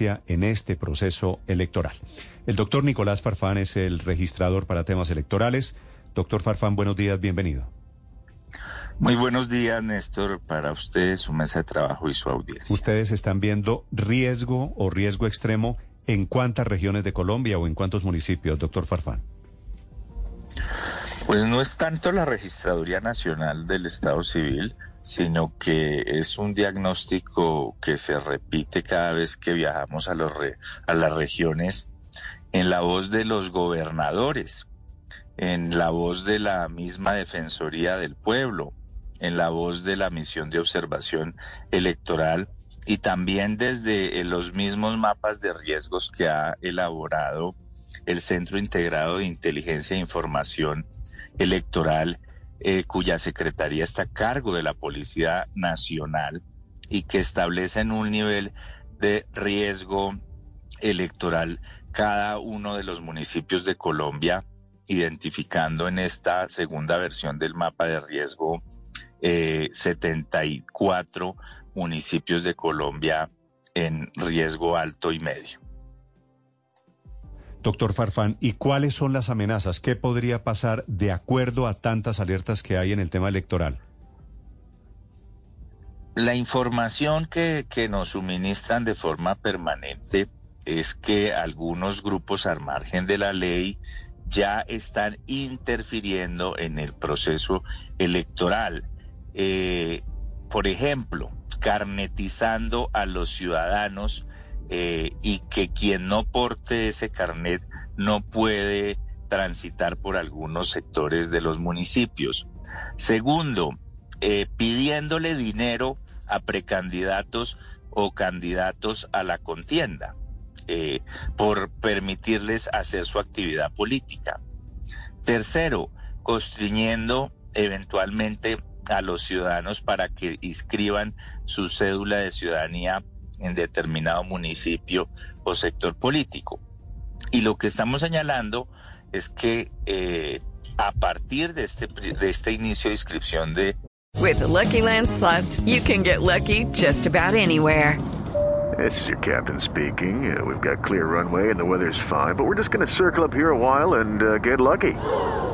en este proceso electoral. El doctor Nicolás Farfán es el registrador para temas electorales. Doctor Farfán, buenos días, bienvenido. Muy buenos días, Néstor, para ustedes, su mesa de trabajo y su audiencia. ¿Ustedes están viendo riesgo o riesgo extremo en cuántas regiones de Colombia o en cuántos municipios, doctor Farfán? Pues no es tanto la Registraduría Nacional del Estado Civil, sino que es un diagnóstico que se repite cada vez que viajamos a, los a las regiones en la voz de los gobernadores, en la voz de la misma Defensoría del Pueblo, en la voz de la misión de observación electoral y también desde los mismos mapas de riesgos que ha elaborado el Centro Integrado de Inteligencia e Información electoral eh, cuya secretaría está a cargo de la Policía Nacional y que establecen un nivel de riesgo electoral cada uno de los municipios de Colombia, identificando en esta segunda versión del mapa de riesgo eh, 74 municipios de Colombia en riesgo alto y medio. Doctor Farfán, ¿y cuáles son las amenazas? ¿Qué podría pasar de acuerdo a tantas alertas que hay en el tema electoral? La información que, nos suministran de forma permanente es que algunos grupos al margen de la ley ya están interfiriendo en el proceso electoral. Eh, por ejemplo, carnetizando a los ciudadanos eh, y que quien no porte ese carnet no puede transitar por algunos sectores de los municipios. Segundo, eh, pidiéndole dinero a precandidatos o candidatos a la contienda eh, por permitirles hacer su actividad política. Tercero, constriñendo eventualmente a los ciudadanos para que inscriban su cédula de ciudadanía en determinado municipio o sector político. Y lo que estamos señalando es que eh, a partir de este, de este inicio de inscripción de... With the Lucky Land slots, you can get lucky just about anywhere. This is your captain speaking. Uh, we've got clear runway and the weather's fine, but we're just going to circle up here a while and uh, get lucky.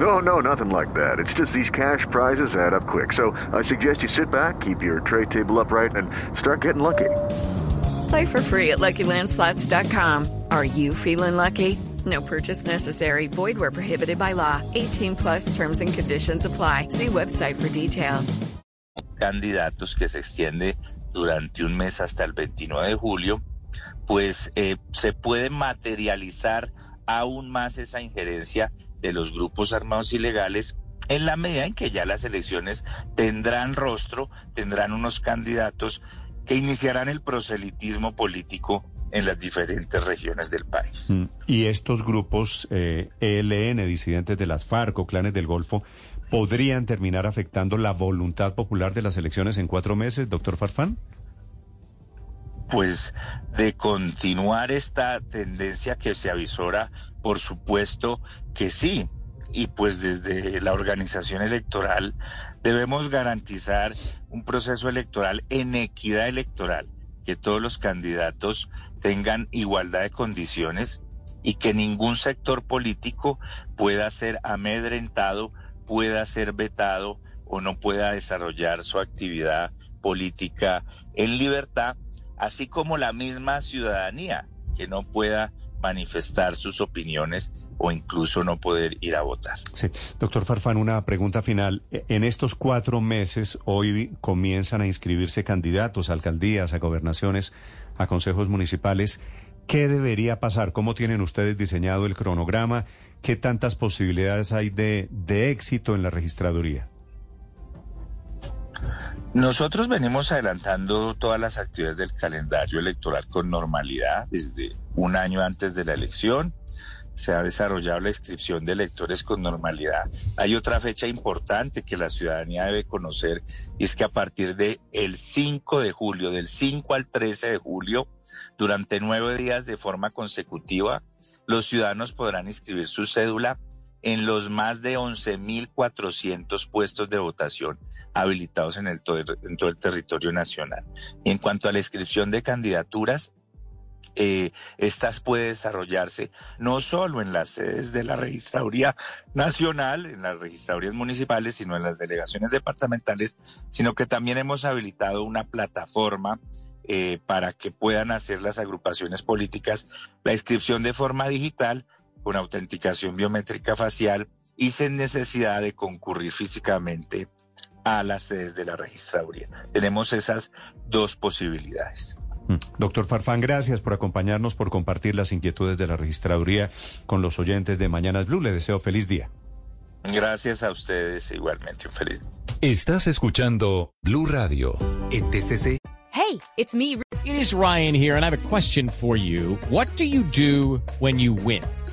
No, no, nothing like that. It's just these cash prizes add up quick. So I suggest you sit back, keep your tray table upright, and start getting lucky. Play for free at. Are you feeling lucky? No purchase necessary. Void where prohibited by law. 18 plus terms and conditions apply. See website for details. Candidatos que se extiende durante un mes hasta el 29 de julio, pues eh, se puede materializar aún más esa injerencia de los grupos armados ilegales en la medida en que ya las elecciones tendrán rostro, tendrán unos candidatos que iniciarán el proselitismo político en las diferentes regiones del país. Mm. Y estos grupos eh, ELN, disidentes de las FARC o clanes del Golfo, ¿podrían terminar afectando la voluntad popular de las elecciones en cuatro meses, doctor Farfán? Pues de continuar esta tendencia que se avisora, por supuesto que sí y pues desde la organización electoral debemos garantizar un proceso electoral en equidad electoral, que todos los candidatos tengan igualdad de condiciones y que ningún sector político pueda ser amedrentado, pueda ser vetado o no pueda desarrollar su actividad política en libertad, así como la misma ciudadanía, que no pueda manifestar sus opiniones o incluso no poder ir a votar. Sí, doctor Farfán, una pregunta final. En estos cuatro meses, hoy comienzan a inscribirse candidatos a alcaldías, a gobernaciones, a consejos municipales. ¿Qué debería pasar? ¿Cómo tienen ustedes diseñado el cronograma? ¿Qué tantas posibilidades hay de, de éxito en la registraduría? Nosotros venimos adelantando todas las actividades del calendario electoral con normalidad desde un año antes de la elección. Se ha desarrollado la inscripción de electores con normalidad. Hay otra fecha importante que la ciudadanía debe conocer y es que a partir del el 5 de julio, del 5 al 13 de julio, durante nueve días de forma consecutiva, los ciudadanos podrán inscribir su cédula en los más de 11.400 puestos de votación habilitados en, el, todo el territorio nacional. Y en cuanto a la inscripción de candidaturas, eh, estas puede desarrollarse no solo en las sedes de la Registraduría Nacional, en las registradurías municipales, sino en las delegaciones departamentales, sino que también hemos habilitado una plataforma eh, para que puedan hacer las agrupaciones políticas la inscripción de forma digital con autenticación biométrica facial y sin necesidad de concurrir físicamente a las sedes de la registraduría. Tenemos esas dos posibilidades. Mm. Doctor Farfán, gracias por acompañarnos, por compartir las inquietudes de la registraduría con los oyentes de Mañanas Blue. Le deseo feliz día. Gracias a ustedes igualmente. Un feliz día. Estás escuchando Blue Radio en TCC. Hey, it's me. It is Ryan here, and I have a question for you. What do you do when you win?